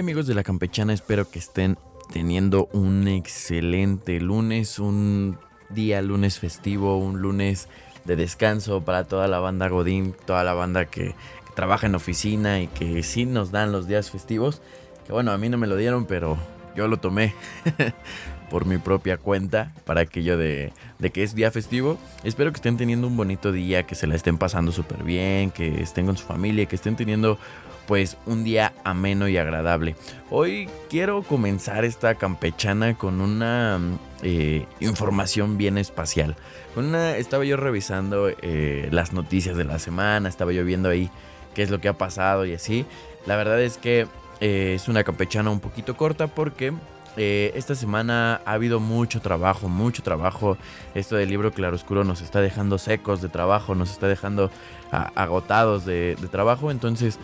amigos de la campechana? Espero que estén teniendo un excelente lunes, un día lunes festivo, un lunes de descanso para toda la banda Godín, toda la banda que, trabaja en oficina y que sí nos dan los días festivos. Que bueno, a mí no me lo dieron, pero yo lo tomé por mi propia cuenta para aquello de, de que es día festivo. Espero que estén teniendo un bonito día, que se la estén pasando súper bien, que estén con su familia, que estén teniendo pues un día ameno y agradable. Hoy quiero comenzar esta campechana con una eh, información bien espacial. una, estaba yo revisando eh, las noticias de la semana, estaba yo viendo ahí qué es lo que ha pasado y así. La verdad es que eh, es una campechana un poquito corta porque esta semana ha habido mucho trabajo, mucho trabajo. Esto del libro Claroscuro nos está dejando secos de trabajo, nos está dejando agotados de, de trabajo. Entonces,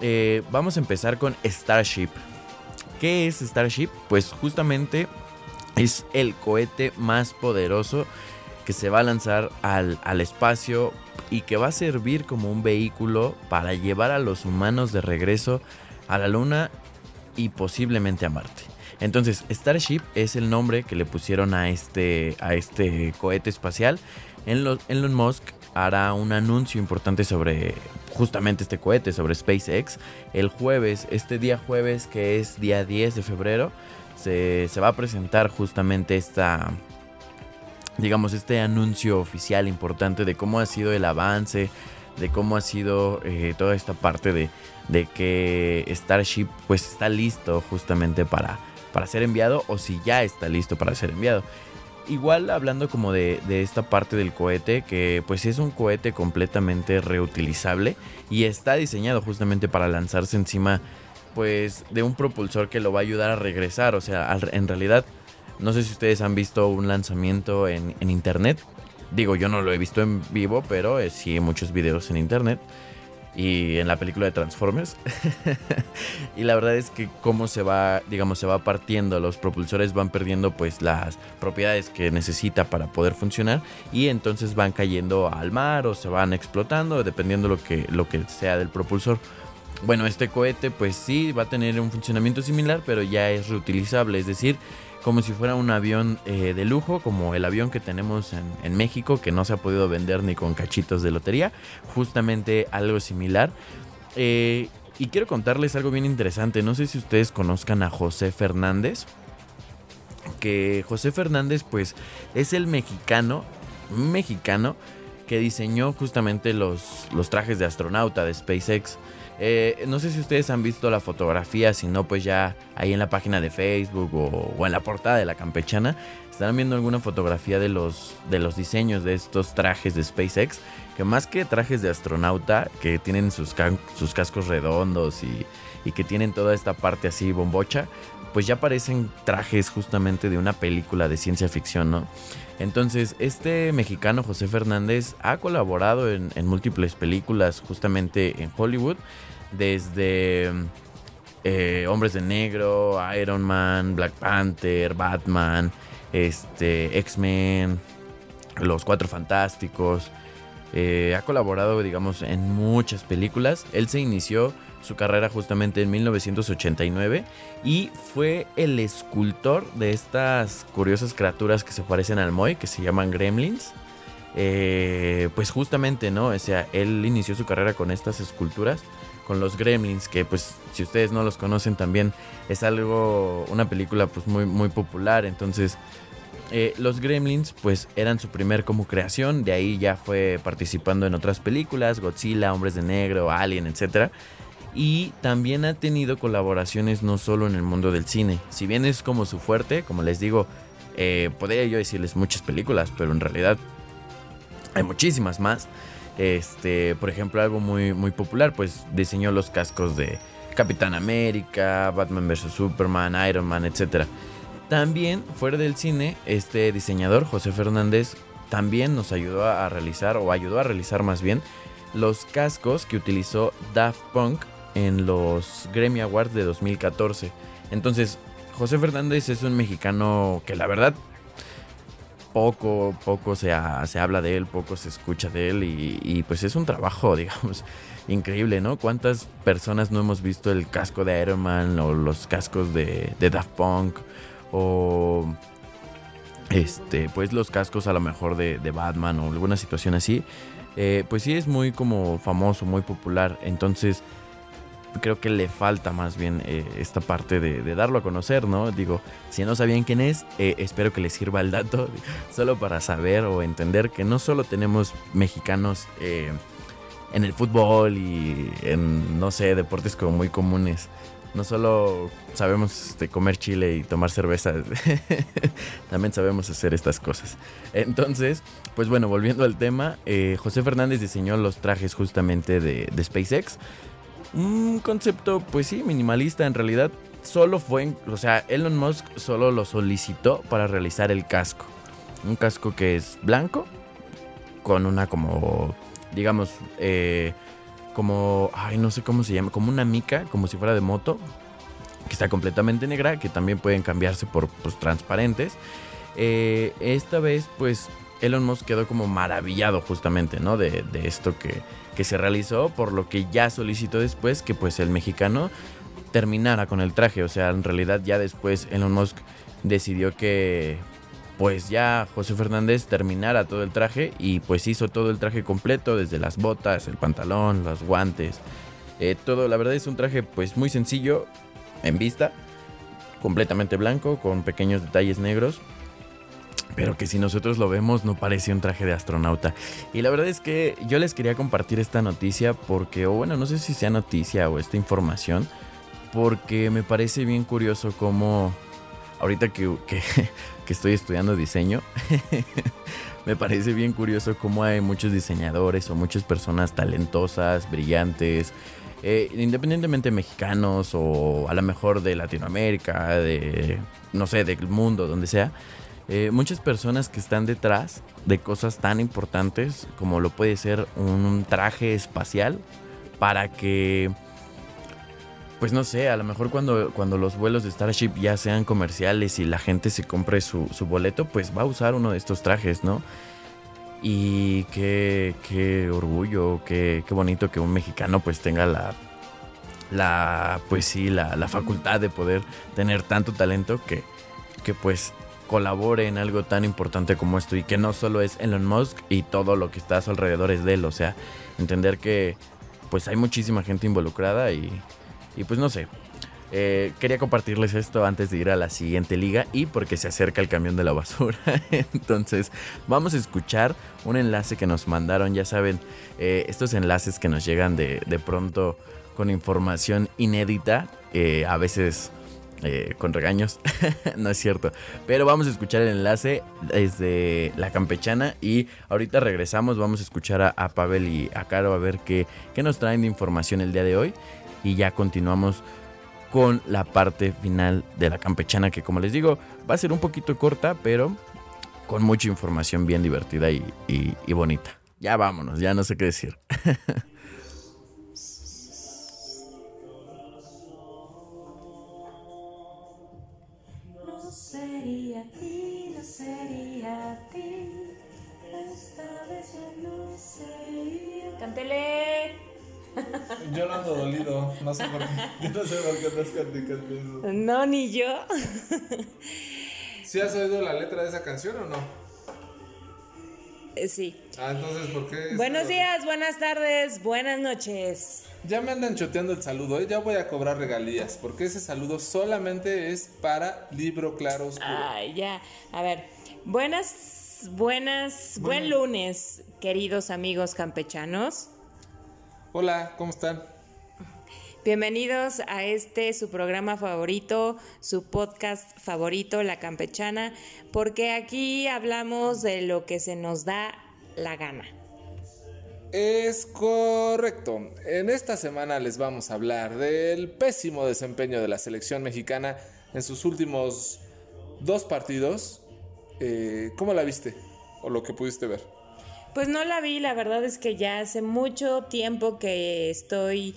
eh, vamos a empezar con Starship. ¿Qué es Starship? Pues justamente es el cohete más poderoso que se va a lanzar al, al, espacio y que va a servir como un vehículo para llevar a los humanos de regreso a la Luna y posiblemente a Marte. Entonces, Starship es el nombre que le pusieron a este, a este cohete espacial. Elon Musk hará un anuncio importante sobre justamente este cohete, sobre SpaceX. El jueves, este día jueves que es día 10 de febrero, se, va a presentar justamente esta, digamos, este anuncio oficial importante de cómo ha sido el avance, de cómo ha sido eh, toda esta parte de, de, que Starship pues está listo justamente para, para ser enviado o si ya está listo para ser enviado. Igual hablando como de, esta parte del cohete, que pues es un cohete completamente reutilizable y está diseñado justamente para lanzarse encima pues de un propulsor que lo va a ayudar a regresar. O sea, en realidad, no sé si ustedes han visto un lanzamiento en, internet. Digo, yo no lo he visto en vivo, pero eh, sí muchos videos en internet y en la película de Transformers. y la verdad es que cómo se va, digamos, se va partiendo, los propulsores van perdiendo pues las propiedades que necesita para poder funcionar y entonces van cayendo al mar o se van explotando dependiendo lo que lo que sea del propulsor. Bueno, este cohete pues sí va a tener un funcionamiento similar, pero ya es reutilizable, es decir, como si fuera un avión eh, de lujo, como el avión que tenemos en, México, que no se ha podido vender ni con cachitos de lotería, justamente algo similar. Eh, y quiero contarles algo bien interesante, no sé si ustedes conozcan a José Fernández, que José Fernández pues es el mexicano, mexicano, que diseñó justamente los, los trajes de astronauta de SpaceX. Eh, no sé si ustedes han visto la fotografía, si no, pues ya ahí en la página de Facebook o, en la portada de la campechana estarán viendo alguna fotografía de los, de los diseños de estos trajes de SpaceX, que más que trajes de astronauta, que tienen sus, sus cascos redondos y, y que tienen toda esta parte así bombocha, pues ya parecen trajes justamente de una película de ciencia ficción, ¿no? Entonces, este mexicano José Fernández ha colaborado en, múltiples películas justamente en Hollywood, desde eh, Hombres de Negro, Iron Man, Black Panther, Batman, este, X-Men, Los Cuatro Fantásticos. Eh, ha colaborado, digamos, en muchas películas. Él se inició su carrera justamente en 1989 y fue el escultor de estas curiosas criaturas que se parecen al Moy, que se llaman gremlins. Eh, pues justamente, ¿no? O sea, él inició su carrera con estas esculturas, con los gremlins, que pues si ustedes no los conocen también es algo, una película pues muy, muy popular, entonces... Eh, los Gremlins pues eran su primer como creación, de ahí ya fue participando en otras películas, Godzilla, Hombres de Negro, Alien, etc y también ha tenido colaboraciones no solo en el mundo del cine. Si bien es como su fuerte, como les digo, eh, podría yo decirles muchas películas, pero en realidad hay muchísimas más. Este, por ejemplo, algo muy, muy popular, pues diseñó los cascos de Capitán América, Batman vs. Superman, Iron Man, etc. También, fuera del cine, este diseñador, José Fernández, también nos ayudó a realizar, o ayudó a realizar más bien, los cascos que utilizó Daft Punk en los Grammy Awards de 2014. Entonces, José Fernández es un mexicano que la verdad poco, poco se, se, habla de él, poco se escucha de él y, pues es un trabajo, digamos, increíble, ¿no? ¿Cuántas personas no hemos visto el casco de Iron Man o los cascos de, de Daft Punk o este, pues los cascos a lo mejor de, Batman o alguna situación así? Eh, pues sí es muy como famoso, muy popular, entonces creo que le falta más bien eh, esta parte de, darlo a conocer, ¿no? Digo, si no sabían quién es, eh, espero que les sirva el dato, solo para saber o entender que no solo tenemos mexicanos eh, en el fútbol y en, no sé, deportes como muy comunes. No solo sabemos este, comer chile y tomar cerveza, también sabemos hacer estas cosas. Entonces, pues bueno, volviendo al tema, José Fernández diseñó los trajes justamente de, de SpaceX un concepto, pues sí, minimalista en realidad. Solo fue, o sea, Elon Musk solo lo solicitó para realizar el casco. Un casco que es blanco, con una como, digamos, eh, como, ay, no sé cómo se llama, como una mica, como si fuera de moto, que está completamente negra, que también pueden cambiarse por pues, transparentes. Eh, esta vez, pues, Elon Musk quedó como maravillado justamente, ¿no? De, de esto que, que se realizó, por lo que ya solicitó después que pues el mexicano terminara con el traje. O sea, en realidad ya después Elon Musk decidió que pues ya José Fernández terminara todo el traje y pues hizo todo el traje completo, desde las botas, el pantalón, los guantes, eh, todo. La verdad es un traje pues muy sencillo en vista, completamente blanco, con pequeños detalles negros, pero que si nosotros lo vemos no parece un traje de astronauta. Y la verdad es que yo les quería compartir esta noticia porque, o bueno, no sé si sea noticia o esta información, porque me parece bien curioso cómo, ahorita que, que, estoy estudiando diseño, me parece bien curioso cómo hay muchos diseñadores o muchas personas talentosas, brillantes, eh, independientemente mexicanos o a lo mejor de Latinoamérica, de, no sé, del mundo, donde sea eh, muchas personas que están detrás de cosas tan importantes como lo puede ser un traje espacial para que pues no sé, a lo mejor cuando, cuando los vuelos de Starship ya sean comerciales y la gente se compre su, boleto, pues va a usar uno de estos trajes, ¿no? Y qué, qué orgullo, qué, qué, bonito que un mexicano pues tenga la, la pues sí, la, la facultad de poder tener tanto talento que, que pues colabore en algo tan importante como esto y que no solo es Elon Musk y todo lo que está a su alrededor es de él, o sea, entender que pues hay muchísima gente involucrada y, y pues no sé. Eh, quería compartirles esto antes de ir a la siguiente liga y porque se acerca el camión de la basura. Entonces vamos a escuchar un enlace que nos mandaron, ya saben, eh, estos enlaces que nos llegan de, de pronto con información inédita, eh, a veces con regaños, no es cierto. Pero vamos a escuchar el enlace desde la campechana y ahorita regresamos, vamos a escuchar a, Pavel y a Caro a ver qué, qué nos traen de información el día de hoy y ya continuamos con la parte final de la campechana que como les digo va a ser un poquito corta pero con mucha información bien divertida y, bonita. Ya vámonos, ya no sé qué decir. Yo no ando dolido, no sé por qué. Yo no sé por qué andas cantando No, ni yo. ¿Sí has oído la letra de esa canción o no? Eh, sí. Ah, entonces, ¿por qué? Buenos días, buenas tardes, buenas noches. Ya me andan choteando el saludo, ¿eh? ya voy a cobrar regalías, porque ese saludo solamente es para Libro Claro Ay, ya. A ver, buenas buenas, buen lunes, queridos amigos campechanos. Hola, ¿cómo están? Bienvenidos a este su programa favorito, su podcast favorito, La Campechana, porque aquí hablamos de lo que se nos da la gana. Es correcto. En esta semana les vamos a hablar del pésimo desempeño de la selección mexicana en sus últimos dos partidos eh, ¿Cómo la viste? O lo que pudiste ver. Pues no la vi, la verdad es que ya hace mucho tiempo que estoy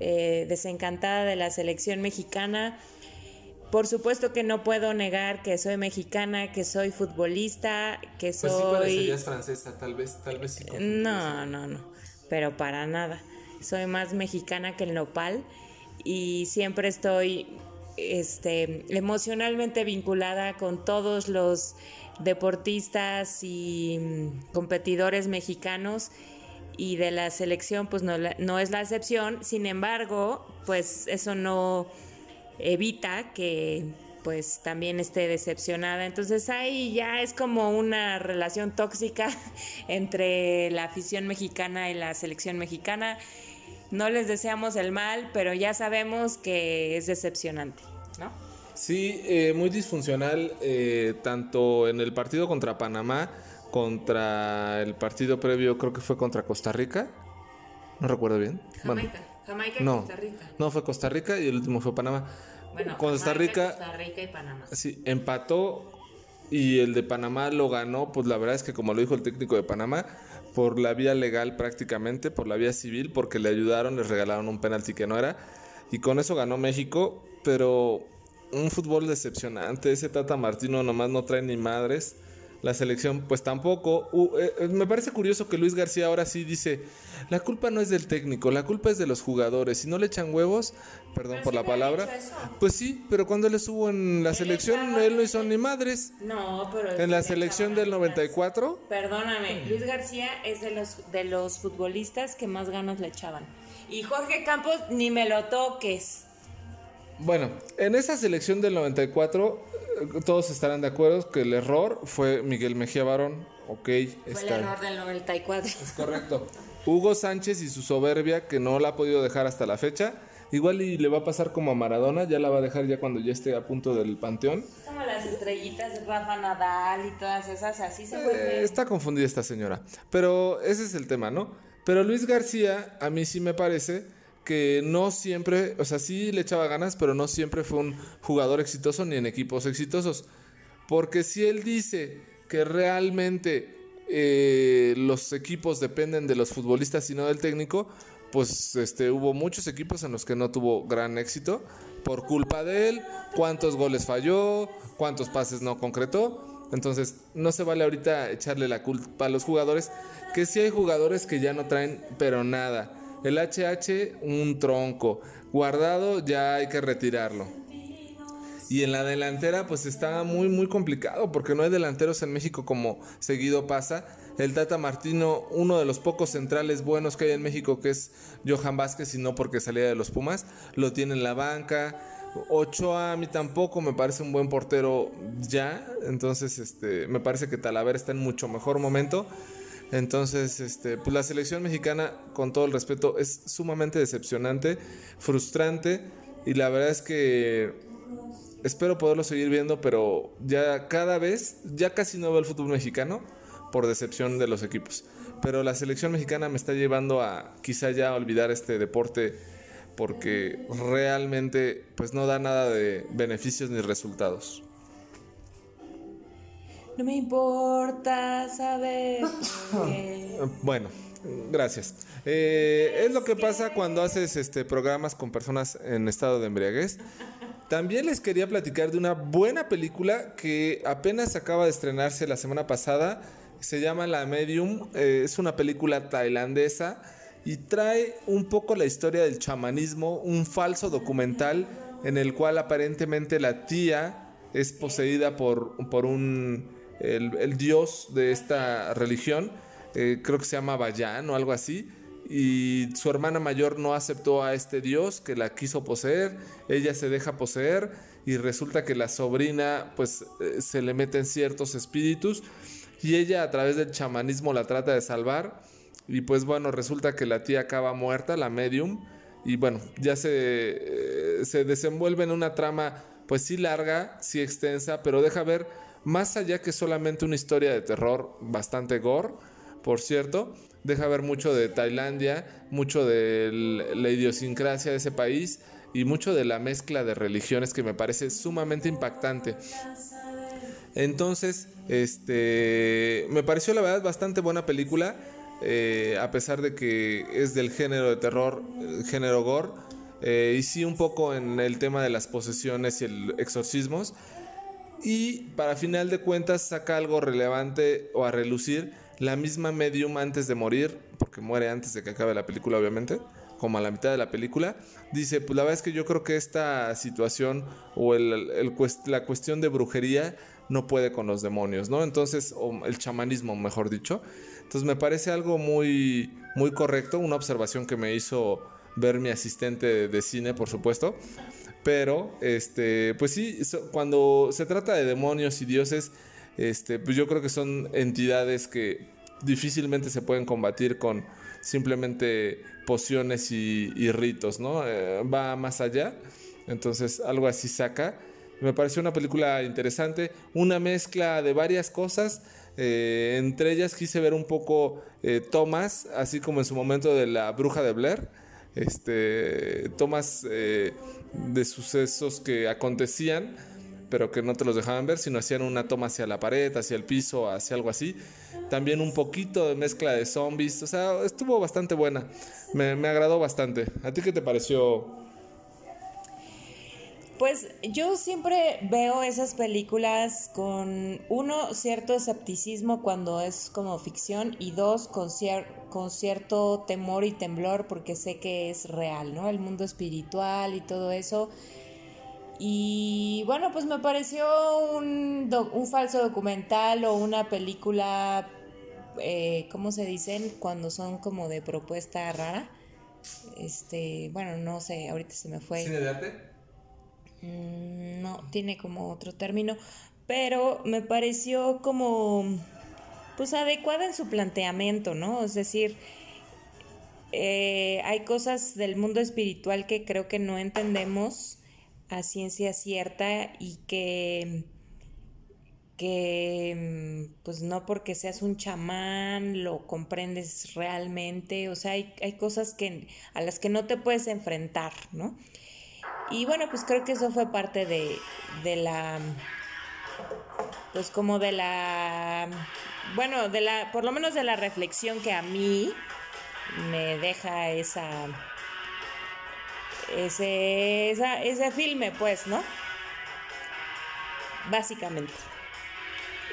eh, desencantada de la selección mexicana. por supuesto que no puedo negar que soy mexicana, que soy futbolista, que soy... Pues sí parecerías francesa, tal vez, tal vez sí. No, no, no, pero para nada. Soy más mexicana que el nopal y siempre estoy este, emocionalmente vinculada con todos los deportistas y mm, competidores mexicanos y de la selección pues no, no es la excepción. Sin embargo, pues eso no evita que pues también esté decepcionada. Entonces ahí ya es como una relación tóxica entre la afición mexicana y la selección mexicana. No les deseamos el mal, pero ya sabemos que es decepcionante, ¿no? Sí, eh, muy disfuncional, eh, tanto en el partido contra Panamá, contra el partido previo, creo que fue contra Costa Rica. No recuerdo bien. Jamaica, Jamaica y no, Costa Rica. No, fue Costa Rica y el último fue Panamá. Bueno, Costa Rica, Costa Rica y Panamá. Sí, empató y el de Panamá lo ganó, pues la verdad es que como lo dijo el técnico de Panamá, por la vía legal prácticamente, por la vía civil, porque le ayudaron, les regalaron un penalti que no era. Y con eso ganó México, pero un fútbol decepcionante. Ese Tata Martino nomás no trae ni madres la selección pues tampoco. Eh, eh, me parece curioso que Luis García ahora sí dice, la culpa no es del técnico, la culpa es de los jugadores. Si no le echan huevos, perdón por la palabra, pues sí, pero cuando él estuvo en la selección, él no hizo ni madres. No, pero... En la selección del 94. Perdóname, Luis García es de los, de los futbolistas que más ganas le echaban. Y Jorge Campos, ni me lo toques. Bueno, en esa selección del 94 todos estarán de acuerdo que el error fue Miguel Mejía Barón. Ok, fue el error del 94. Es correcto. Hugo Sánchez y su soberbia que no la ha podido dejar hasta la fecha. Igual y le va a pasar como a Maradona, ya la va a dejar ya cuando ya esté a punto del panteón. Como las estrellitas de Rafa Nadal y todas esas, así se eh, Está confundida esta señora. Pero ese es el tema, ¿no? Pero Luis García, a mí sí me parece que no siempre, o sea, sí le echaba ganas, pero no siempre fue un jugador exitoso ni en equipos exitosos. Porque si él dice que realmente eh, los equipos dependen de los futbolistas y no del técnico, pues este, hubo muchos equipos en los que no tuvo gran éxito por culpa de él, cuántos goles falló, cuántos pases no concretó. Entonces, no se vale ahorita echarle la culpa a los jugadores, que sí hay jugadores que ya no traen, pero nada. El HH, un tronco. Guardado, ya hay que retirarlo. Y en la delantera, pues está muy, muy complicado porque no hay delanteros en México como seguido pasa. El Tata Martino, uno de los pocos centrales buenos que hay en México, que es Johan Vázquez, y no porque salía de los Pumas, lo tiene en la banca. Ochoa a mí tampoco me parece un buen portero ya. Entonces, este, me parece que Talavera está en mucho mejor momento. Entonces, este, pues la selección mexicana, con todo el respeto, es sumamente decepcionante, frustrante y la verdad es que espero poderlo seguir viendo, pero ya cada vez, ya casi no veo el fútbol mexicano por decepción de los equipos. Pero la selección mexicana me está llevando a quizá ya olvidar este deporte porque realmente pues no da nada de beneficios ni resultados. No me importa saber. Bueno, gracias. Eh, es lo que pasa cuando haces este programas con personas en estado de embriaguez. También les quería platicar de una buena película que apenas acaba de estrenarse la semana pasada. Se llama La Medium. Eh, es una película tailandesa y trae un poco la historia del chamanismo, un falso documental en el cual aparentemente la tía es poseída por, por un el, dios de esta religión, eh, creo que se llama Bayan o algo así, y su hermana mayor no aceptó a este dios que la quiso poseer, ella se deja poseer y resulta que la sobrina pues eh, se le meten ciertos espíritus y ella a través del chamanismo la trata de salvar y pues bueno, resulta que la tía acaba muerta, la medium, y bueno, ya se, eh, se desenvuelve en una trama pues sí larga, sí extensa, pero deja ver más allá que solamente una historia de terror bastante gore, por cierto, deja ver mucho de Tailandia, mucho de la idiosincrasia de ese país y mucho de la mezcla de religiones que me parece sumamente impactante. Entonces, este, me pareció la verdad bastante buena película, eh, a pesar de que es del género de terror, género gore. eh, y sí un poco en el tema de las posesiones y el exorcismos. Y para final de cuentas saca algo relevante o a relucir la misma medium antes de morir, porque muere antes de que acabe la película obviamente, como a la mitad de la película, dice, pues la verdad es que yo creo que esta situación o la cuestión de brujería no puede con los demonios, ¿no? Entonces, o el chamanismo, mejor dicho. Entonces me parece algo muy, muy correcto, una observación que me hizo ver mi asistente de, cine, por supuesto. Pero, este, pues sí, cuando se trata de demonios y dioses, este, pues yo creo que son entidades que difícilmente se pueden combatir con simplemente pociones y, ritos, ¿no? Eh, va más allá. Entonces, algo así saca. Me pareció una película interesante, una mezcla de varias cosas. Eh, entre ellas quise ver un poco eh, Thomas, así como en su momento de la bruja de Blair. Este, Thomas eh, de sucesos que acontecían, pero que no te los dejaban ver, sino hacían una toma hacia la pared, hacia el piso, hacia algo así. También un poquito de mezcla de zombies. O sea, estuvo bastante buena. Me, me agradó bastante. ¿A ti qué te pareció? Pues yo siempre veo esas películas con, uno, cierto escepticismo cuando es como ficción y dos, con, con cierto temor y temblor porque sé que es real, ¿no? El mundo espiritual y todo eso. Y bueno, pues me pareció un, un falso documental o una película, eh, ¿cómo se dicen? Cuando son como de propuesta rara. Este, bueno, no sé, ahorita se me fue. ¿Cine de arte? Mm, no, tiene como otro término, pero me pareció como, pues adecuada en su planteamiento, ¿no? Es decir, eh, hay cosas del mundo espiritual que creo que no entendemos a ciencia cierta y que que pues no porque seas un chamán lo comprendes realmente, o sea, hay, hay cosas que, a las que no te puedes enfrentar, ¿no? Y bueno, pues creo que eso fue parte de, de la, pues como de la, bueno, de la, por lo menos de la reflexión que a mí me deja esa, ese, ese filme, pues, ¿no? Básicamente.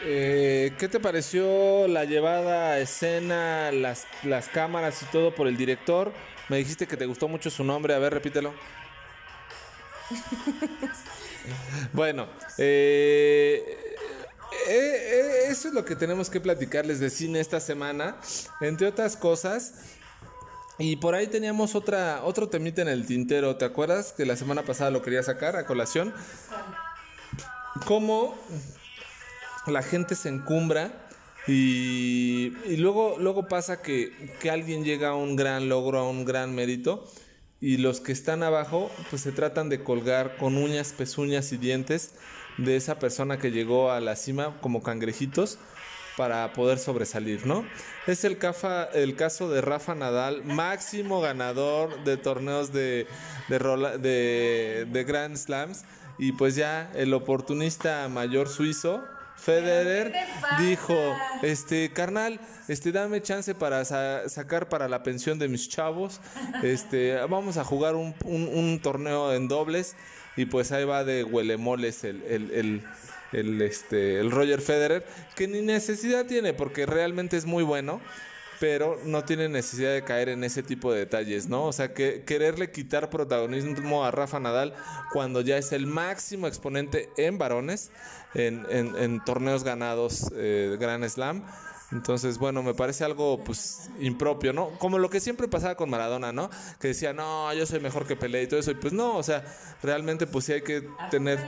Eh, ¿Qué te pareció la llevada a escena, las, las cámaras y todo por el director? Me dijiste que te gustó mucho su nombre, a ver, repítelo. Bueno, eh, eh, eh, eso es lo que tenemos que platicarles de cine esta semana, entre otras cosas. Y por ahí teníamos otra, otro temita en el tintero, ¿te acuerdas? Que la semana pasada lo quería sacar a colación. Cómo la gente se encumbra y, luego, luego pasa que, que alguien llega a un gran logro, a un gran mérito y los que están abajo pues se tratan de colgar con uñas, pezuñas y dientes de esa persona que llegó a la cima como cangrejitos para poder sobresalir, ¿no? Es el, caso de Rafa Nadal, máximo ganador de torneos de Grand Slams y pues ya el oportunista mayor suizo Federer dijo, este, carnal, este, dame chance para sacar para la pensión de mis chavos, este, vamos a jugar un, un, torneo en dobles y pues ahí va de huelemoles el, el, el, el, este, el Roger Federer, que ni necesidad tiene porque realmente es muy bueno pero no tiene necesidad de caer en ese tipo de detalles, ¿no? O sea, que quererle quitar protagonismo a Rafa Nadal cuando ya es el máximo exponente en varones, en, torneos ganados eh, Grand Slam. Entonces, bueno, me parece algo pues impropio, ¿no? Como lo que siempre pasaba con Maradona, ¿no? Que decía, no, yo soy mejor que Pelé y todo eso. Y pues no, o sea, realmente pues sí hay que tener...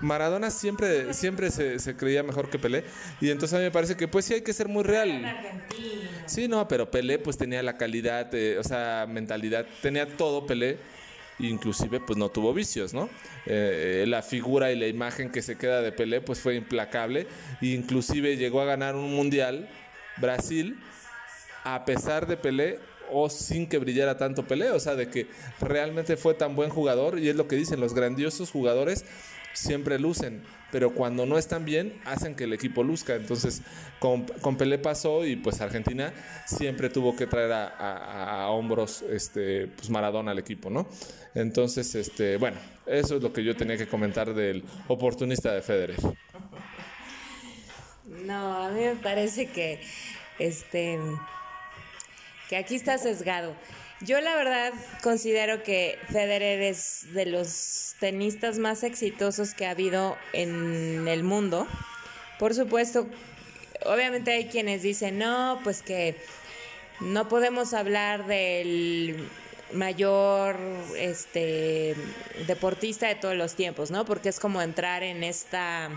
Maradona siempre, siempre se, se, creía mejor que Pelé. Y entonces a mí me parece que pues sí hay que ser muy real. Sí, no, pero Pelé pues tenía la calidad, o sea, mentalidad, tenía todo Pelé inclusive pues no tuvo vicios, ¿no? Eh, la figura y la imagen que se queda de Pelé pues fue implacable, inclusive llegó a ganar un mundial Brasil a pesar de Pelé o sin que brillara tanto Pelé, o sea, de que realmente fue tan buen jugador y es lo que dicen los grandiosos jugadores siempre lucen, pero cuando no están bien, hacen que el equipo luzca. Entonces, con, con Pelé pasó y pues Argentina siempre tuvo que traer a, a- a hombros este, pues Maradona al equipo, ¿no? Entonces, este, bueno, eso es lo que yo tenía que comentar del oportunista de Federer. No, a mí me parece que este que aquí está sesgado. Yo la verdad considero que Federer es de los tenistas más exitosos que ha habido en el mundo. Por supuesto, obviamente hay quienes dicen, "No, pues que no podemos hablar del mayor este deportista de todos los tiempos, ¿no? Porque es como entrar en esta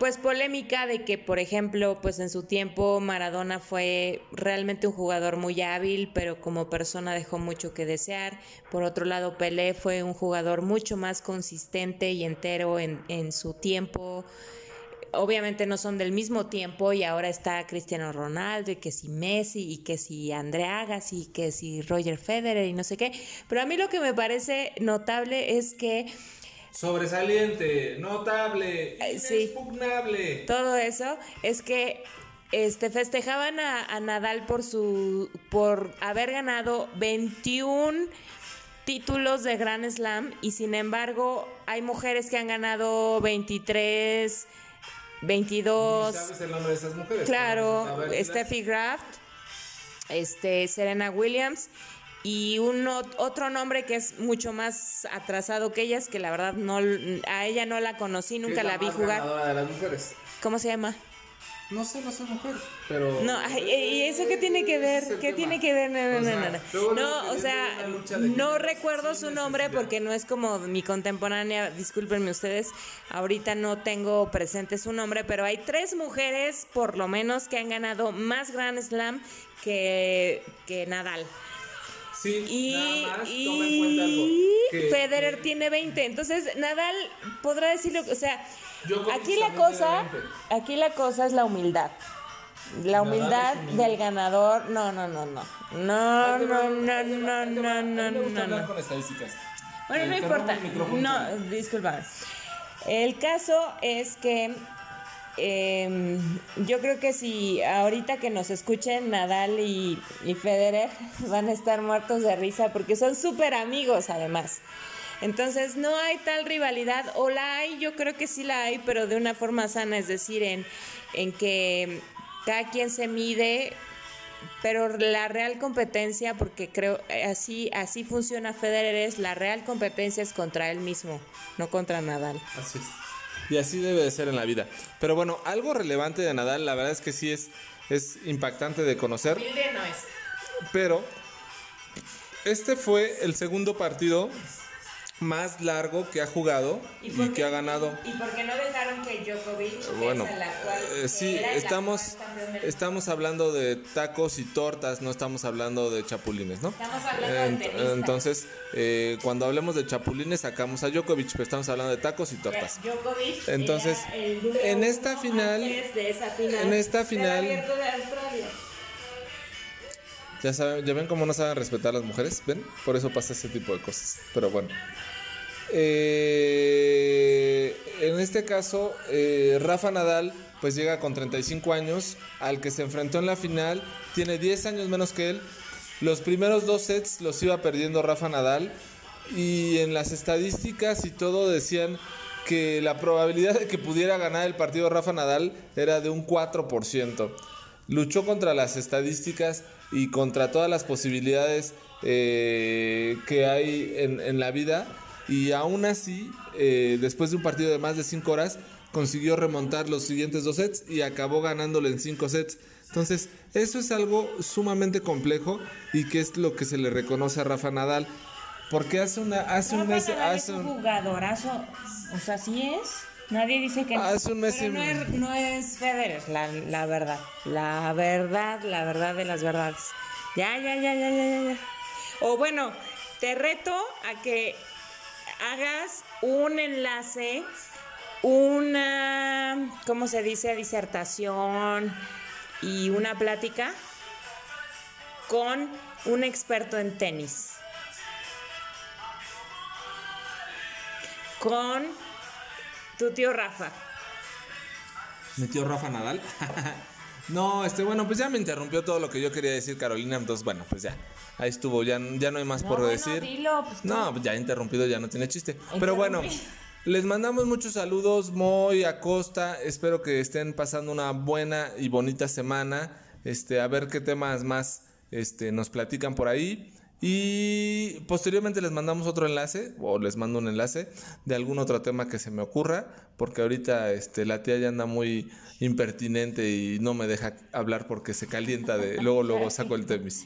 pues polémica de que, por ejemplo, pues en su tiempo Maradona fue realmente un jugador muy hábil, pero como persona dejó mucho que desear. Por otro lado, Pelé fue un jugador mucho más consistente y entero en, en su tiempo. Obviamente no son del mismo tiempo y ahora está Cristiano Ronaldo y que si Messi y que si André Agassi y que si Roger Federer y no sé qué. Pero a mí lo que me parece notable es que Sobresaliente, notable, Eh, sí. inexpugnable. todo eso es que este festejaban a, a Nadal por su por haber ganado 21 títulos de Grand Slam y sin embargo hay mujeres que han ganado 23 22 ¿Sabes el nombre de esas mujeres? Claro, Steffi Graf, este, Serena Williams y un ot- otro nombre que es mucho más atrasado que ellas, que la verdad no a ella no la conocí, ¿qué es nunca la vi jugar. ganadora de las mujeres? ¿Cómo se llama? No sé, no soy mujer, pero... No, ay, ¿y eso qué tiene que ver? ¿Qué tema. tiene que ver? No, O no, sea, no, o sea, no recuerdo su nombre necesidad. porque no es como mi contemporánea, discúlpenme ustedes, ahorita no tengo presente su nombre, pero hay tres mujeres por lo menos que han ganado más Grand Slam que, que Nadal. Sí, Y, nada más y toma en cuenta algo. que- Federer que tiene 20. Entonces, Nadal podrá decirlo, o sea, aquí la cosa, 20. aquí la cosa es la humildad. La humildad del ganador, no, no, no, no. No, no, no, no, no, no, no, no. con estadísticas. Bueno, no importa. No, discúlpame. El caso es que eh, yo creo que si ahorita que nos escuchen Nadal y, Federer van a estar muertos de risa porque son súper amigos además. Entonces no hay tal rivalidad, o la hay, yo creo que sí la hay, pero de una forma sana, es decir, en, en que cada quien se mide pero la real competencia, porque creo eh, así así funciona Federer, es la real competencia es contra él mismo, no contra Nadal. Así es. Y así debe de ser en la vida. Pero bueno, algo relevante de Nadal, la verdad es que sí es, es impactante de conocer. no es. Pero este fue el segundo partido más largo que ha jugado y, que ha ganado. ¿Y por qué no dejaron que Djokovic, que Bueno, es el actual, eh, que sí, era estamos, estamos hablando de tacos y tortas, no estamos hablando de chapulines, ¿no? Estamos hablando de tenistas. entonces, eh, cuando hablemos de chapulines sacamos a Djokovic, pero estamos hablando de tacos y tortas. Djokovic Entonces, en esta final- antes de esa final en esta final- de. Ya saben, ya ven cómo no saben respetar a las mujeres, ¿ven? Por eso pasa ese tipo de cosas. Pero bueno. Eh, en este caso, eh, Rafa Nadal pues llega con 35 años, al que se enfrentó en la final, tiene 10 años menos que él. Los primeros dos sets los iba perdiendo Rafa Nadal y en las estadísticas y todo decían que la probabilidad de que pudiera ganar el partido Rafa Nadal era de un 4%. Luchó contra las estadísticas y contra todas las posibilidades eh, que hay en, en la vida y aún así, eh, después de un partido de más de 5 horas, consiguió remontar los siguientes dos sets y acabó ganándole en 5 sets. Entonces, eso es algo sumamente complejo y que es lo que se le reconoce a Rafa Nadal. Porque hace una hace un Rafa Nadal hace es un- jugadorazo, o sea, sí es. Nadie dice que no. Un mes Pero y- no es, no es Federer, la, la verdad. La verdad, la verdad de las verdades. Ya, ya, ya, ya, ya, ya, ya. O bueno, te reto a que hagas un enlace, una, ¿cómo se dice? Disertación y una plática con un experto en tenis. con tu tío Rafa. Mi tío Rafa Nadal. no, este, bueno, pues ya me interrumpió todo lo que yo quería decir, Carolina. Entonces, bueno, pues ya. Ahí estuvo, ya, ya no hay más No, por bueno, decir. dilo, pues, no, pues ya interrumpido, ya no tiene chiste. Pero bueno, les mandamos muchos saludos, Moy, Acosta. Espero que estén pasando una buena y bonita semana. Este, a ver qué temas más este, nos platican por ahí. Y posteriormente les mandamos otro enlace, o les mando un enlace de algún otro tema que se me ocurra, porque ahorita este, la tía ya anda muy impertinente y no me deja hablar porque se calienta de luego, luego saco el temis.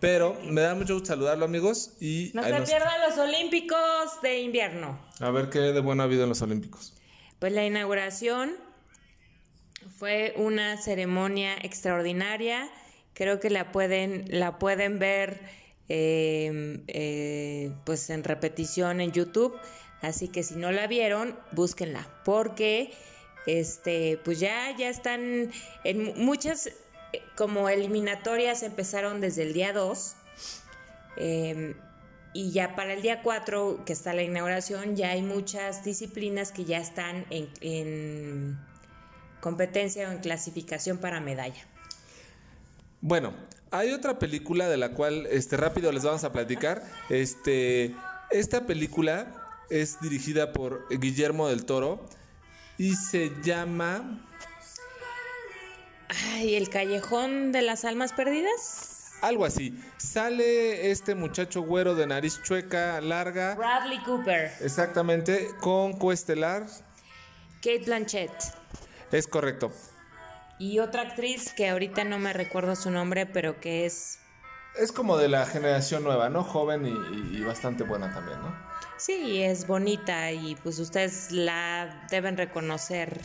Pero me da mucho gusto saludarlo, amigos. Y No se nos- pierdan los Olímpicos de invierno. a ver qué de bueno ha habido en los Olímpicos. Pues la inauguración fue una ceremonia extraordinaria. Creo que la pueden, la pueden ver eh, eh, pues en repetición en YouTube. Así que si no la vieron, búsquenla. Porque este, pues ya, ya están en muchas eh, como eliminatorias empezaron desde el día 2. Eh, y ya para el día 4, que está la inauguración, ya hay muchas disciplinas que ya están en competencia o en clasificación para medalla. Bueno, hay otra película de la cual este rápido les vamos a platicar. Este, esta película es dirigida por Guillermo del Toro y se llama Ay, el callejón de las almas perdidas. algo así. Sale este muchacho güero de nariz chueca, larga, Bradley Cooper, exactamente con coestelar. Kate Blanchett Es correcto. Y otra actriz que ahorita no me recuerdo su nombre, pero que es Es como de la generación nueva, ¿no? Joven y, bastante buena también, ¿no? sí, es bonita y pues ustedes la deben reconocer.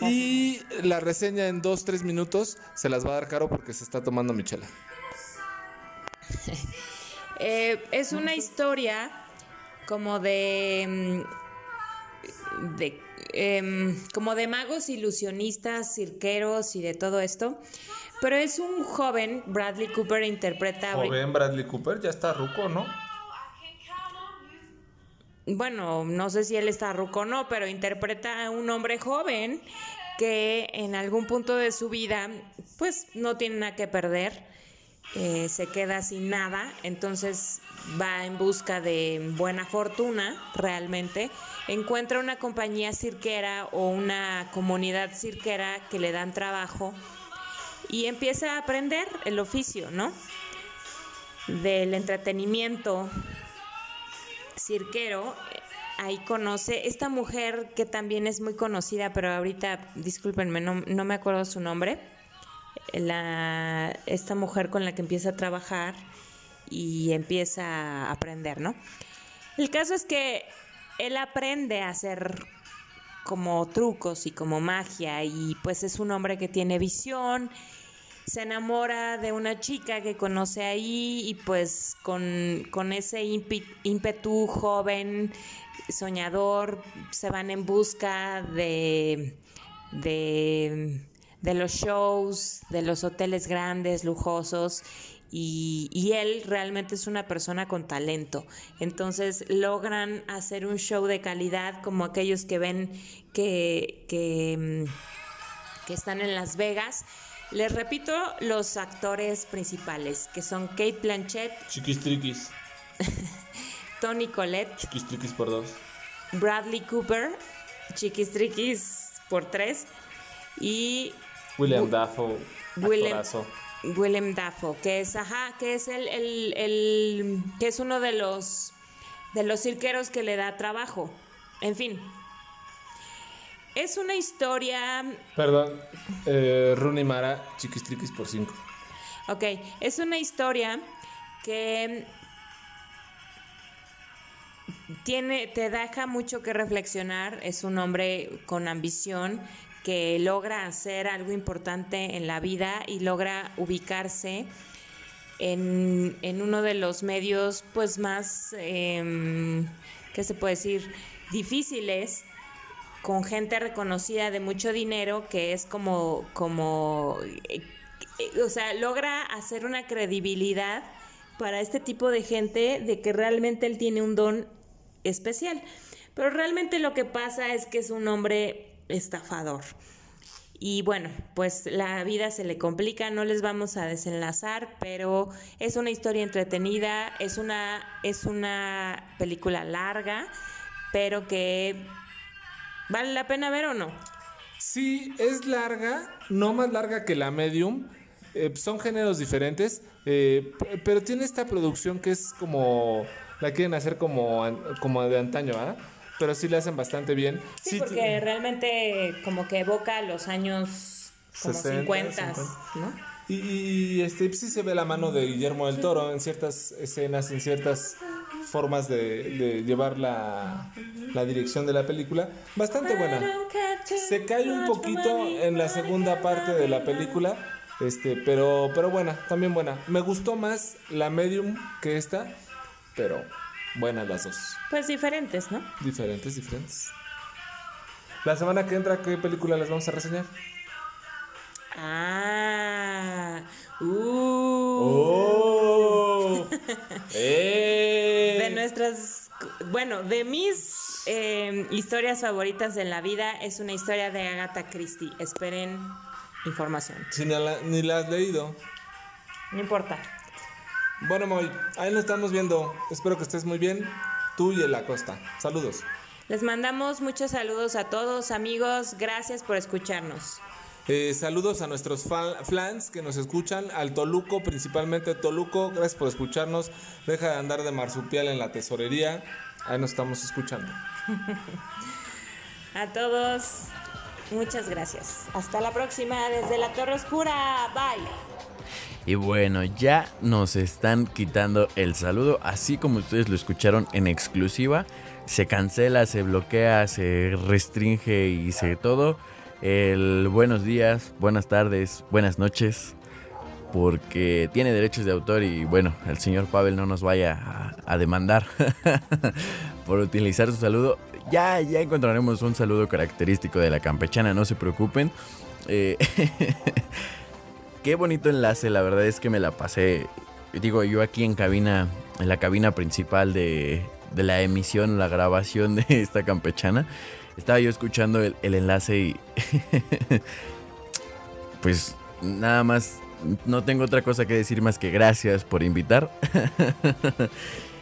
Y la reseña en 2-3 minutos se las va a dar caro porque se está tomando Michela. Eh, es una historia como de. mm, de em, como de magos ilusionistas, cirqueros y de todo esto. Pero es un joven, Bradley Cooper interpreta. Joven Bradley Cooper, ya está ruco, ¿no? Bueno, no sé si él está ruco o no, pero interpreta a un hombre joven que en algún punto de su vida, pues no tiene nada que perder, eh, se queda sin nada, entonces va en busca de buena fortuna realmente, encuentra una compañía cirquera o una comunidad cirquera que le dan trabajo y empieza a aprender el oficio, ¿no? Del entretenimiento cirquero, eh, ahí conoce esta mujer que también es muy conocida, pero ahorita, discúlpenme, no, no me acuerdo su nombre. La, esta mujer con la que empieza a trabajar y empieza a aprender, ¿no? El caso es que él aprende a hacer como trucos y como magia y pues es un hombre que tiene visión se enamora de una chica que conoce ahí y pues con, con ese ímpetu joven, soñador, se van en busca de, de, de los shows, de los hoteles grandes, lujosos. Y, y él realmente es una persona con talento. Entonces logran hacer un show de calidad como aquellos que ven que, que, mm, que están en Las Vegas. Les repito los actores principales, que son Kate Blanchett, Chiquistriquis. Tony Collette, Chiquistriquis por dos. Bradley Cooper, Chiquistriquis por tres, y William Dafoe. Willem, actorazo. Willem Dafoe, que es, ajá, que es el, el- el- que es uno de los de los cirqueros que le da trabajo. En fin. Es una historia Perdón. Eh, Rooney Mara, Chiquistriquis por cinco. Ok, es una historia que tiene, te deja mucho que reflexionar. Es un hombre con ambición que logra hacer algo importante en la vida y logra ubicarse en, en uno de los medios pues más, em, ¿qué se puede decir? Difíciles con gente reconocida de mucho dinero que es como, como, eh, o sea, logra hacer una credibilidad para este tipo de gente de que realmente él tiene un don especial. pero realmente lo que pasa es que es un hombre estafador. Y bueno, pues la vida se le complica, no les vamos a desenlazar, pero es una historia entretenida, es una, es una película larga, pero que vale la pena ver o no. Sí, es larga, no más larga que la Medium. Eh, son géneros diferentes, eh, pero tiene esta producción que es como la quieren hacer como, como de antaño, ¿ah? Pero sí la hacen bastante bien. Sí, porque realmente como que evoca los años como 50, ¿no? Y, este, sí se ve la mano de Guillermo del Toro en ciertas escenas, en ciertas formas de, llevar la, la, dirección de la película. Bastante buena. Se cae un poquito en la segunda parte de la película, este, pero, pero buena, también buena. Me gustó más la Medium que esta, pero buenas las dos. Pues diferentes, ¿no? Diferentes, diferentes. La semana que entra, ¿qué película les vamos a reseñar? Ah, uh. Oh. eh. De nuestras, bueno, de mis eh, historias favoritas en la vida es una historia de Agatha Christie. Esperen información. Si ni la, ni la has leído. No importa. Bueno, Moy, ahí nos estamos viendo. Espero que estés muy bien. Tú y el Acosta. Saludos. Les mandamos muchos saludos a todos, amigos. Gracias por escucharnos. Eh, saludos a nuestros fans que nos escuchan, al Toluco, principalmente Toluco, gracias por escucharnos. Deja de andar de marsupial en la tesorería. Ahí nos estamos escuchando. a todos, muchas gracias. Hasta la próxima desde la Torre Oscura. Bye. Y bueno, ya nos están quitando el saludo, así como ustedes lo escucharon en exclusiva. Se cancela, se bloquea, se restringe y se todo el buenos días, buenas tardes, buenas noches, porque tiene derechos de autor y bueno, el señor Pavel no nos vaya a, demandar por utilizar su saludo. Ya, ya encontraremos un saludo característico de la campechana, no se preocupen. Eh, qué bonito enlace, la verdad es que me la pasé, digo yo aquí en cabina, en la cabina principal de, de la emisión, la grabación de esta campechana. Estaba yo escuchando el, enlace y... pues nada más, no tengo otra cosa que decir más que gracias por invitar.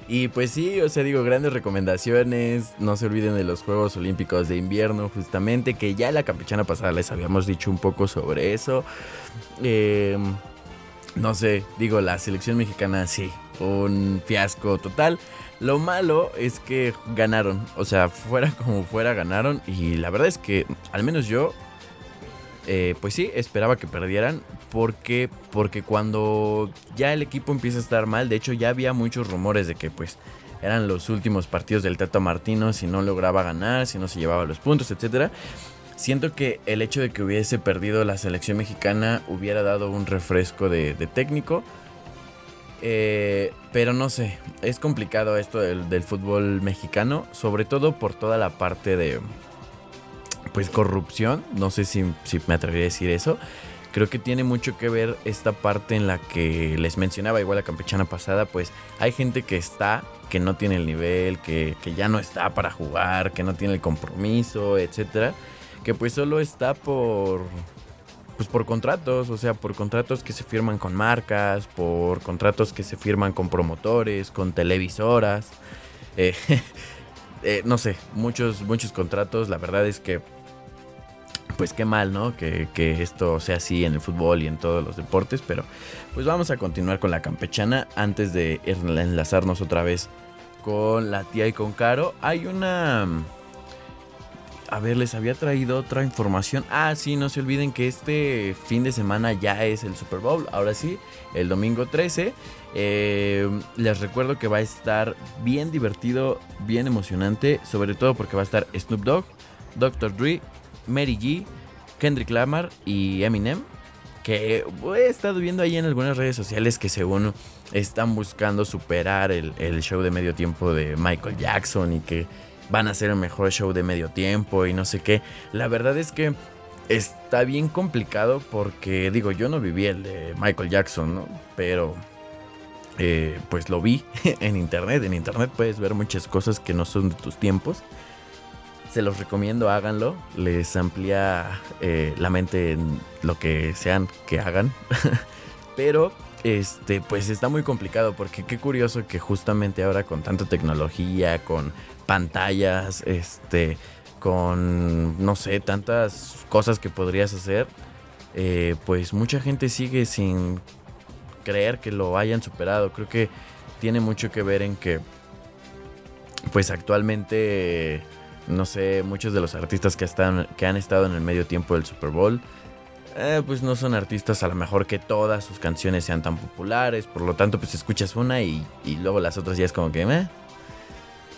y pues sí, o sea, digo, grandes recomendaciones. No se olviden de los Juegos Olímpicos de Invierno, justamente, que ya la campechana pasada les habíamos dicho un poco sobre eso. Em, no sé, digo, la selección mexicana sí, un fiasco total. Lo malo es que ganaron. O sea, fuera como fuera, ganaron. Y la verdad es que, al menos yo, eh, pues sí, esperaba que perdieran. Porque, porque cuando ya el equipo empieza a estar mal, de hecho ya había muchos rumores de que pues eran los últimos partidos del Tata Martino si no lograba ganar, si no se llevaba los puntos, etc. Siento que el hecho de que hubiese perdido la selección mexicana hubiera dado un refresco de técnico eh, pero no sé, es complicado esto del, fútbol mexicano, sobre todo por toda la parte de, pues, corrupción. No sé si, me atrevería a decir eso. Creo que tiene mucho que ver esta parte en la que les mencionaba igual la campechana pasada, pues hay gente que está, que no tiene el nivel, que, que ya no está para jugar, que no tiene el compromiso, etcétera, que pues solo está por pues por contratos, o sea, por contratos que se firman con marcas, por contratos que se firman con promotores, con televisoras, eh, eh, no sé, muchos, muchos contratos, la verdad es que, pues qué mal, ¿no? Que, que, esto sea así en el fútbol y en todos los deportes, pero pues vamos a continuar con la campechana antes de enlazarnos otra vez con la tía y con Caro. Hay una a ver, les había traído otra información. Ah, sí, no se olviden que este fin de semana ya es el Super Bowl. Ahora sí, el domingo 13. Eh, les recuerdo que va a estar bien divertido, bien emocionante. Sobre todo porque va a estar Snoop Dogg, Dr. Dre, Mary G, Kendrick Lamar y Eminem. Que he estado viendo ahí en algunas redes sociales que según están buscando superar el, el show de medio tiempo de Michael Jackson y que van a ser el mejor show de medio tiempo y no sé qué. La verdad es que está bien complicado porque, digo, yo no viví el de Michael Jackson, ¿no? Pero, eh, pues lo vi en internet. En internet puedes ver muchas cosas que no son de tus tiempos. Se los recomiendo, háganlo. Les amplía eh, la mente en lo que sean que hagan. Pero este, pues está muy complicado porque qué curioso que justamente ahora con tanta tecnología, con pantallas, este, con, no sé, tantas cosas que podrías hacer, eh, pues mucha gente sigue sin creer que lo hayan superado. Creo que tiene mucho que ver en que, pues actualmente, no sé, muchos de los artistas que, están, que han estado en el medio tiempo del Super Bowl, eh, pues no son artistas a lo mejor que todas sus canciones sean tan populares, por lo tanto pues escuchas una y, luego las otras ya es como que...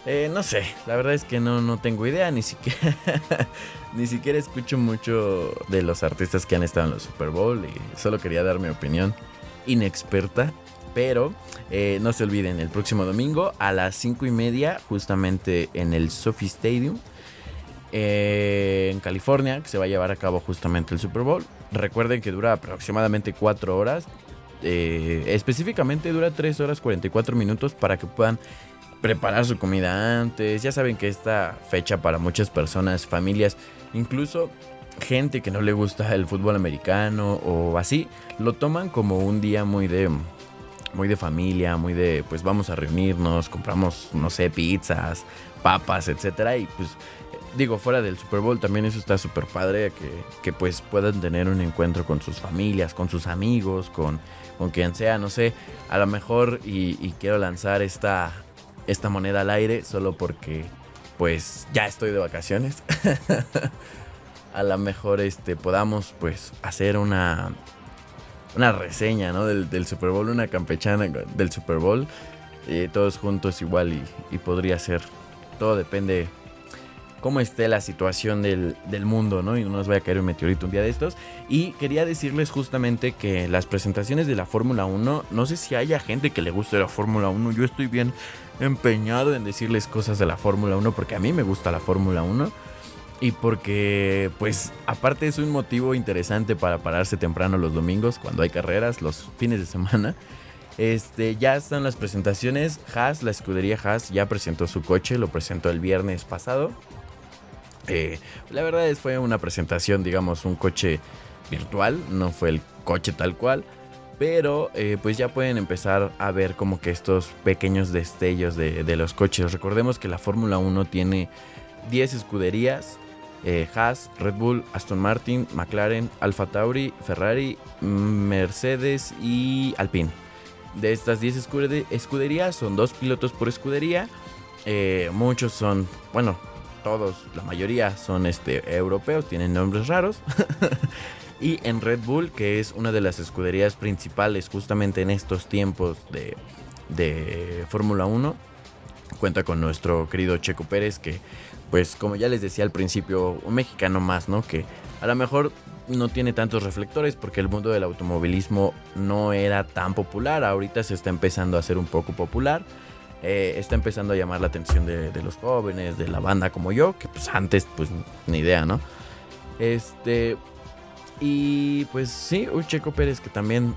Eh, no sé, la verdad es que no, no tengo idea, ni siquiera, ni siquiera escucho mucho de los artistas que han estado en los Super Bowl y solo quería dar mi opinión inexperta. Pero eh, no se olviden, el próximo domingo a las 5 y media, justamente en el Sophie Stadium, eh, en California, que se va a llevar a cabo justamente el Super Bowl. Recuerden que dura aproximadamente 4 horas. Eh, específicamente dura 3 horas 44 minutos para que puedan preparar su comida antes. Ya saben que esta fecha para muchas personas, familias, incluso gente que no le gusta el fútbol americano o así, lo toman como un día muy de muy de familia, muy de pues vamos a reunirnos, compramos no sé, pizzas, papas, etcétera y pues digo, fuera del Super Bowl también eso está súper padre, que, que, pues puedan tener un encuentro con sus familias, con sus amigos, con, con quien sea, no sé, a lo mejor y, quiero lanzar esta, esta moneda al aire solo porque pues ya estoy de vacaciones. a lo mejor este, podamos pues hacer una, una reseña ¿no? del, Super Bowl, una campechana del Super Bowl, eh, todos juntos igual y, podría ser. Todo depende cómo esté la situación del, mundo, ¿no? Y no nos vaya a caer un meteorito un día de estos. Y quería decirles justamente que las presentaciones de la Fórmula 1, no sé si haya gente que le guste la Fórmula 1, yo estoy bien empeñado en decirles cosas de la Fórmula 1 porque a mí me gusta la Fórmula 1. Y porque, pues, aparte es un motivo interesante para pararse temprano los domingos cuando hay carreras, los fines de semana. Este, ya están las presentaciones. Haas, la escudería Haas, ya presentó su coche, lo presentó el viernes pasado. Eh, la verdad es fue una presentación, digamos, un coche virtual, no fue el coche tal cual. Pero eh, pues ya pueden empezar a ver como que estos pequeños destellos de, los coches. Recordemos que la Fórmula 1 tiene 10 escuderías. Eh, Haas, Red Bull, Aston Martin, McLaren, Alfa Tauri, Ferrari, Mercedes y Alpine. De estas 10 escuderías son dos pilotos por escudería. muchos son, bueno, todos, la mayoría son este, europeos, tienen nombres raros. y en Red Bull, que es una de las escuderías principales justamente en estos tiempos de, de Fórmula 1, cuenta con nuestro querido Checo Pérez, que pues como ya les decía al principio, un mexicano más, ¿no? Que a lo mejor no tiene tantos reflectores porque el mundo del automovilismo no era tan popular, ahorita se está empezando a hacer un poco popular. Eh, está empezando a llamar la atención de, los jóvenes, de la banda como yo, que pues antes pues ni idea, ¿no? Este... Y pues sí, un Checo Pérez que también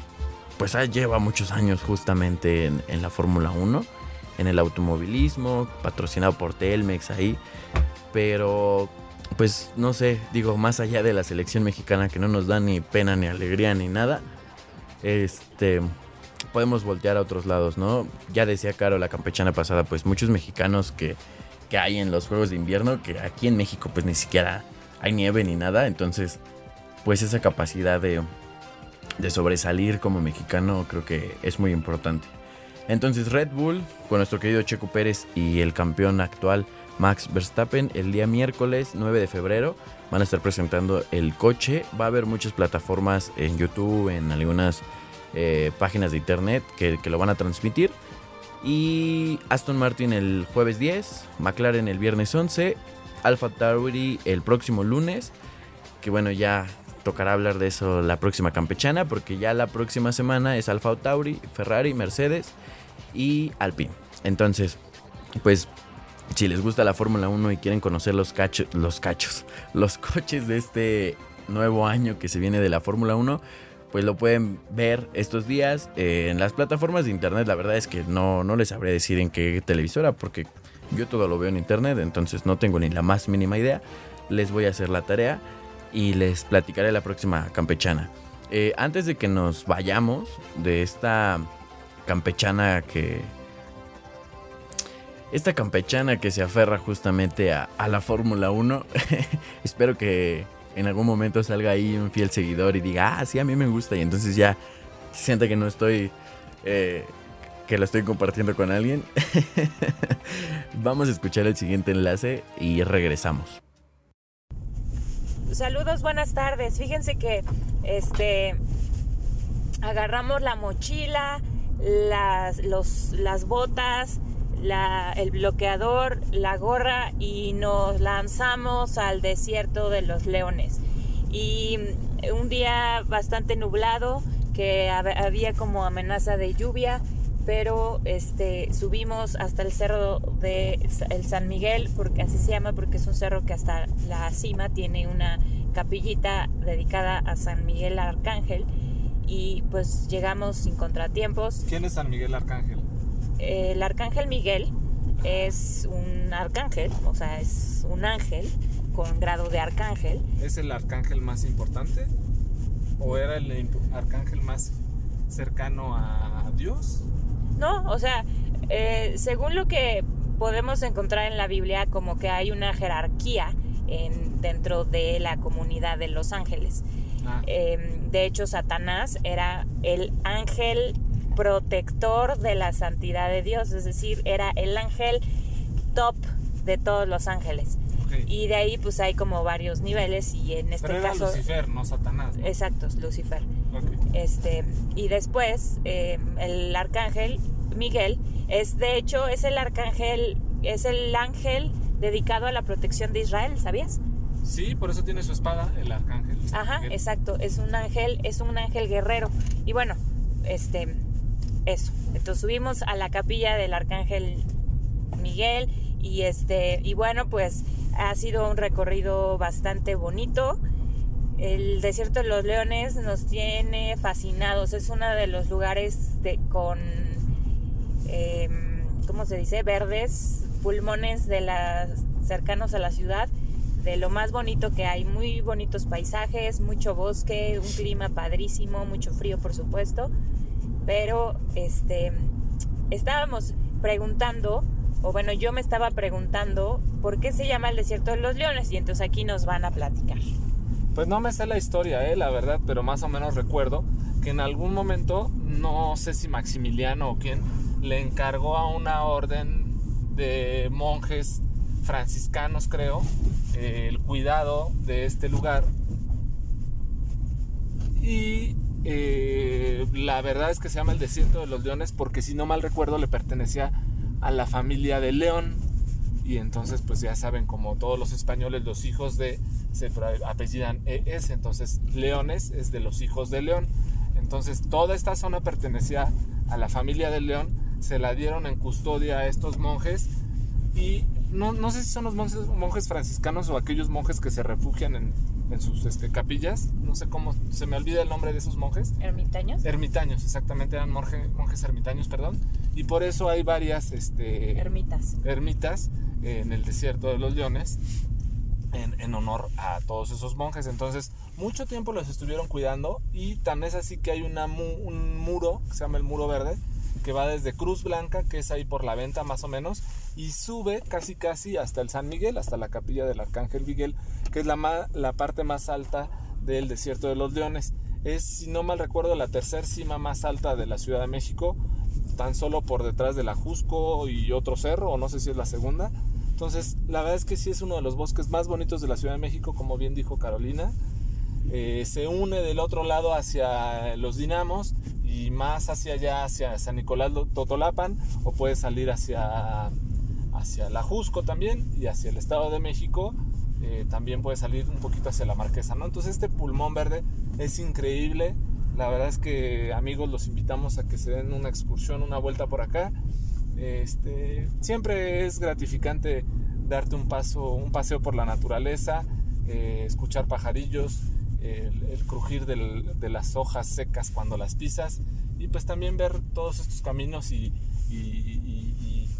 pues lleva muchos años justamente en, en la Fórmula 1, en el automovilismo, patrocinado por Telmex ahí, pero pues no sé, digo, más allá de la selección mexicana que no nos da ni pena ni alegría ni nada, este podemos voltear a otros lados, ¿no? Ya decía Caro la campechana pasada, pues muchos mexicanos que, hay en los Juegos de Invierno, que aquí en México pues ni siquiera hay nieve ni nada, entonces pues esa capacidad de, de sobresalir como mexicano creo que es muy importante. Entonces Red Bull, con nuestro querido Checo Pérez y el campeón actual Max Verstappen, el día miércoles 9 de febrero van a estar presentando el coche. Va a haber muchas plataformas en YouTube, en algunas eh, páginas de internet que, lo van a transmitir. Y Aston Martin el jueves 10, McLaren el viernes 11, Alfa Tauri el próximo lunes, que bueno, ya tocará hablar de eso la próxima campechana, porque ya la próxima semana es Alfa Tauri, Ferrari, Mercedes y Alpine. Entonces, pues si les gusta la Fórmula 1 y quieren conocer los, cachos, los cachos, los coches de este nuevo año que se viene de la Fórmula 1, pues lo pueden ver estos días eh, en las plataformas de internet. La verdad es que no, no les sabré decir en qué televisora, porque Yo todo lo veo en internet, entonces no tengo ni la más mínima idea. Les voy a hacer la tarea y les platicaré la próxima campechana. Eh, antes de que nos vayamos de esta campechana que... Esta campechana que se aferra justamente a, la Fórmula 1, espero que en algún momento salga ahí un fiel seguidor y diga, ah, sí, a mí me gusta, y entonces ya sienta que no estoy, eh, que lo estoy compartiendo con alguien. Vamos a escuchar el siguiente enlace y regresamos. Saludos, buenas tardes. Fíjense que este agarramos la mochila, las, los, las botas, el bloqueador, la gorra y nos lanzamos al desierto de los leones. Y un día bastante nublado, que había como amenaza de lluvia, pero este, subimos hasta el cerro de el San Miguel, porque así se llama, porque es un cerro que hasta la cima tiene una capillita dedicada a San Miguel Arcángel y pues llegamos sin contratiempos. ¿Quién es San Miguel Arcángel? El Arcángel Miguel es un arcángel, o sea, es un ángel con grado de arcángel. ¿Es el arcángel más importante? ¿O era el arcángel más cercano a Dios? No, o sea, eh, según lo que podemos encontrar en la Biblia, como que hay una jerarquía en, dentro de la comunidad de los ángeles. Ah. Em, de hecho, Satanás era el ángel protector de la santidad de Dios, es decir, era el ángel top de todos los ángeles. Y de ahí pues hay como varios niveles y en este Pero caso... Lucifer, no Satanás. Exacto, Lucifer. Este, y después eh, el arcángel Miguel es de hecho es el arcángel, es el ángel dedicado a la protección de Israel, ¿sabías? Sí, por eso tiene su espada, el arcángel. Ajá, exacto, es un ángel, es un ángel guerrero. Y bueno, este, eso. Entonces subimos a la capilla del arcángel Miguel y este, y bueno, pues ha sido un recorrido bastante bonito. El desierto de los leones nos tiene fascinados. Es uno de los lugares de, con, em, ¿cómo se dice? Verdes, pulmones de las cercanos a la ciudad. Lo más bonito que hay. Muy bonitos paisajes, mucho bosque, un clima padrísimo, mucho frío, por supuesto. Pero este, estábamos preguntando o bueno, yo me estaba preguntando por qué se llama el desierto de los leones y entonces aquí nos van a platicar. Pues no me sé la historia, eh, la verdad, pero más o menos recuerdo que en algún momento, no sé si Maximiliano o quién, le encargó a una orden de monjes franciscanos, creo, el cuidado de este lugar. Y eh, la verdad es que se llama el desierto de los leones porque si no mal recuerdo le pertenecía a la familia de León. Y entonces, pues ya saben, como todos los españoles, los hijos de se apellidan ES, entonces Leones es de los hijos de León. Entonces, toda esta zona pertenecía a la familia de León, se la dieron en custodia a estos monjes y no, no sé si son los monjes, monjes franciscanos o aquellos monjes que se refugian en, en sus este, capillas, no sé cómo, se me olvida el nombre de esos monjes. Ermitaños. Ermitaños, exactamente, eran monjes ermitaños, perdón. Y por eso hay varias este, ermitas, ermitas en el desierto de los leones en, en, honor a todos esos monjes. Entonces, mucho tiempo los estuvieron cuidando y tan es así que hay una, un muro que se llama el Muro Verde, que va desde Cruz Blanca, que es ahí por la venta más o menos, y sube casi casi hasta el San Miguel, hasta la capilla del Arcángel Miguel, que es la, la parte más alta del desierto de los leones. Es, si no mal recuerdo, la tercera cima más alta de la Ciudad de México, tan solo por detrás de la Jusco y otro cerro, o no sé si es la segunda. Entonces, la verdad es que sí es uno de los bosques más bonitos de la Ciudad de México, como bien dijo Carolina. Eh, se une del otro lado hacia los Dinamos y más hacia allá, hacia San Nicolás Totolapan, o puede salir hacia, hacia la Jusco también y hacia el Estado de México eh, también puede salir un poquito hacia la marquesa, ¿no? Entonces este pulmón verde es increíble. La verdad es que amigos los invitamos a que se den una excursión, una vuelta por acá. Este, siempre es gratificante darte un paso, un paseo por la naturaleza, eh, escuchar pajarillos, el, crujir de las hojas secas cuando las pisas y pues también ver todos estos caminos y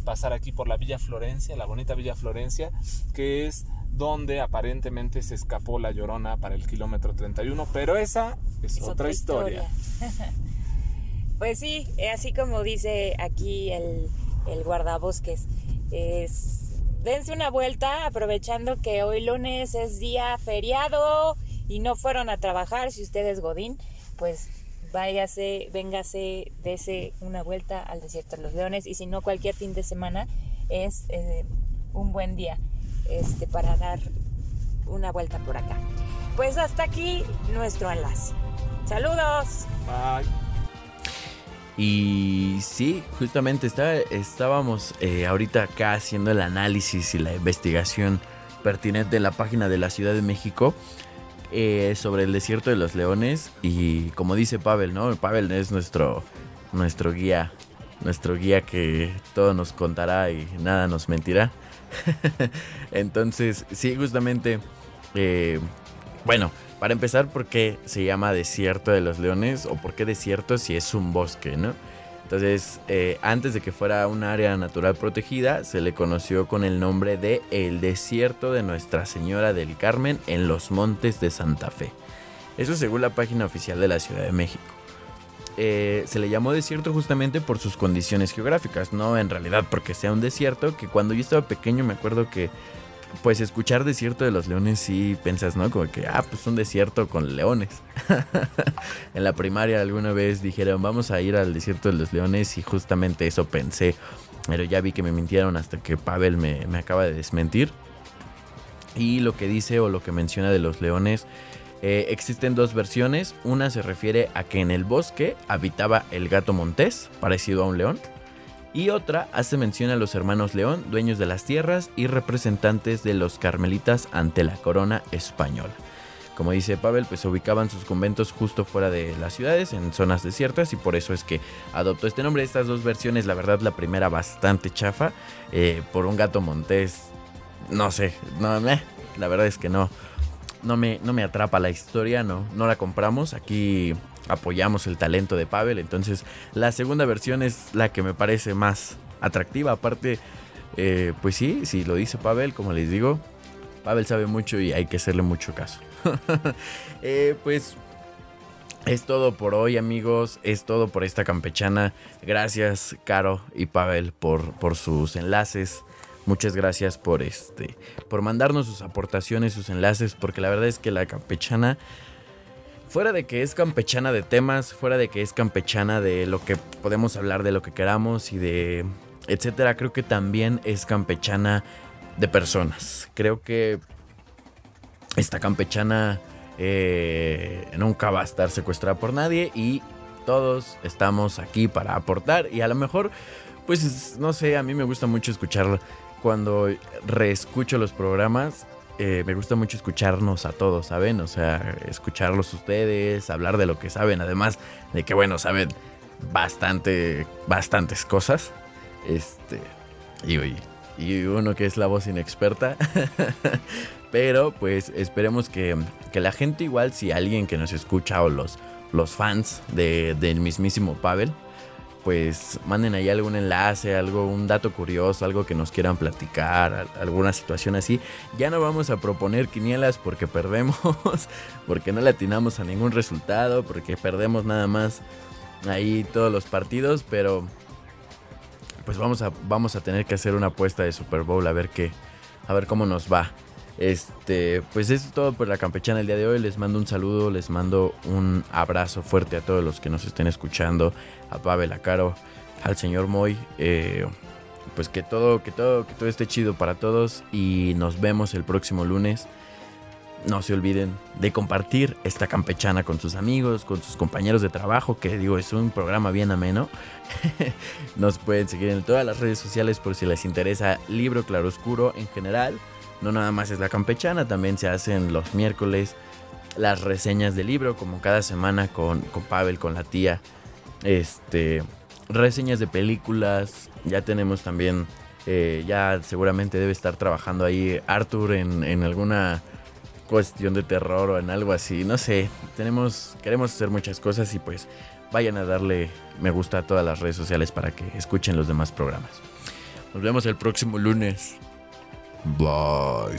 pasar aquí por la Villa Florencia, la bonita Villa Florencia, que es donde aparentemente se escapó la llorona para el kilómetro 31, pero esa es, otra, historia. pues sí, así como dice aquí el, el guardabosques, es, dense una vuelta aprovechando que hoy lunes es día feriado y no fueron a trabajar, si ustedes Godín, pues váyase, véngase, dese una vuelta al desierto de los leones y si no cualquier fin de semana es eh, un buen día este, para dar una vuelta por acá. Pues hasta aquí nuestro enlace. Saludos. Bye. Y sí, justamente está, estábamos eh, ahorita acá haciendo el análisis y la investigación pertinente en la página de la Ciudad de México eh, sobre el desierto de los leones y como dice Pavel, ¿no? Pavel es nuestro, nuestro guía, nuestro guía que todo nos contará y nada nos mentirá. Entonces, sí, justamente, eh, bueno, para empezar, ¿por qué se llama desierto de los leones o por qué desierto si es un bosque, ¿no? Entonces, eh, antes de que fuera un área natural protegida, se le conoció con el nombre de El Desierto de Nuestra Señora del Carmen en los Montes de Santa Fe. Eso según la página oficial de la Ciudad de México. Eh, se le llamó desierto justamente por sus condiciones geográficas, no en realidad porque sea un desierto, que cuando yo estaba pequeño me acuerdo que pues escuchar Desierto de los Leones sí piensas, ¿no? Como que, ah, pues un desierto con leones. en la primaria alguna vez dijeron, vamos a ir al Desierto de los Leones y justamente eso pensé. Pero ya vi que me mintieron hasta que Pavel me, acaba de desmentir. Y lo que dice o lo que menciona de los leones, eh, existen dos versiones. Una se refiere a que en el bosque habitaba el gato montés, parecido a un león y otra hace mención a los hermanos León, dueños de las tierras y representantes de los carmelitas ante la corona española. Como dice Pavel, pues ubicaban sus conventos justo fuera de las ciudades, en zonas desiertas, y por eso es que adoptó este nombre. Estas dos versiones, la verdad, la primera bastante chafa, eh, por un gato montés, no sé, no, la verdad es que no, no me, no me atrapa la historia, no, no la compramos. Aquí apoyamos el talento de Pavel. Entonces la segunda versión es la que me parece más atractiva. Aparte, eh, pues sí, si lo dice Pavel, como les digo, Pavel sabe mucho y hay que hacerle mucho caso. Eh, pues es todo por hoy amigos, es todo por esta campechana. Gracias Caro y Pavel por, por sus enlaces. Muchas gracias por este por mandarnos sus aportaciones, sus enlaces, porque la verdad es que la campechana fuera de que es campechana de temas, fuera de que es campechana de lo que podemos hablar de lo que queramos y de etcétera, creo que también es campechana de personas. Creo que esta campechana eh, nunca va a estar secuestrada por nadie y todos estamos aquí para aportar y a lo mejor, pues no sé, a mí me gusta mucho escuchar cuando reescucho los programas eh, me gusta mucho escucharnos a todos, ¿saben? O sea, escucharlos ustedes, hablar de lo que saben, además de que, bueno, saben bastante, bastantes cosas. Este, y, y uno que es la voz inexperta. Pero pues esperemos que, que, la gente igual, si alguien que nos escucha o los, los fans de, del mismísimo Pavel, pues manden ahí algún enlace, algo, un dato curioso, algo que nos quieran platicar, alguna situación así. Ya no vamos a proponer quinielas porque perdemos, porque no le atinamos a ningún resultado, porque perdemos nada más ahí todos los partidos, pero pues vamos a, vamos a tener que hacer una apuesta de Super Bowl a ver qué, a ver cómo nos va. Este, pues eso es todo por la campechana el día de hoy. Les mando un saludo, les mando un abrazo fuerte a todos los que nos estén escuchando, a Pavel, a al señor Moy. Eh, pues que todo, que todo, que todo esté chido para todos y nos vemos el próximo lunes. No se olviden de compartir esta campechana con sus amigos, con sus compañeros de trabajo, que digo, es un programa bien ameno. Nos pueden seguir en todas las redes sociales por si les interesa Libro Claroscuro en general no nada más es la campechana, también se hacen los miércoles las reseñas del libro, como cada semana con, con Pavel, con la tía. Este, reseñas de películas, ya tenemos también, eh, ya seguramente debe estar trabajando ahí Arthur en, en alguna cuestión de terror o en algo así, no sé, tenemos, queremos hacer muchas cosas y pues vayan a darle me gusta a todas las redes sociales para que escuchen los demás programas. Nos vemos el próximo lunes. Bye.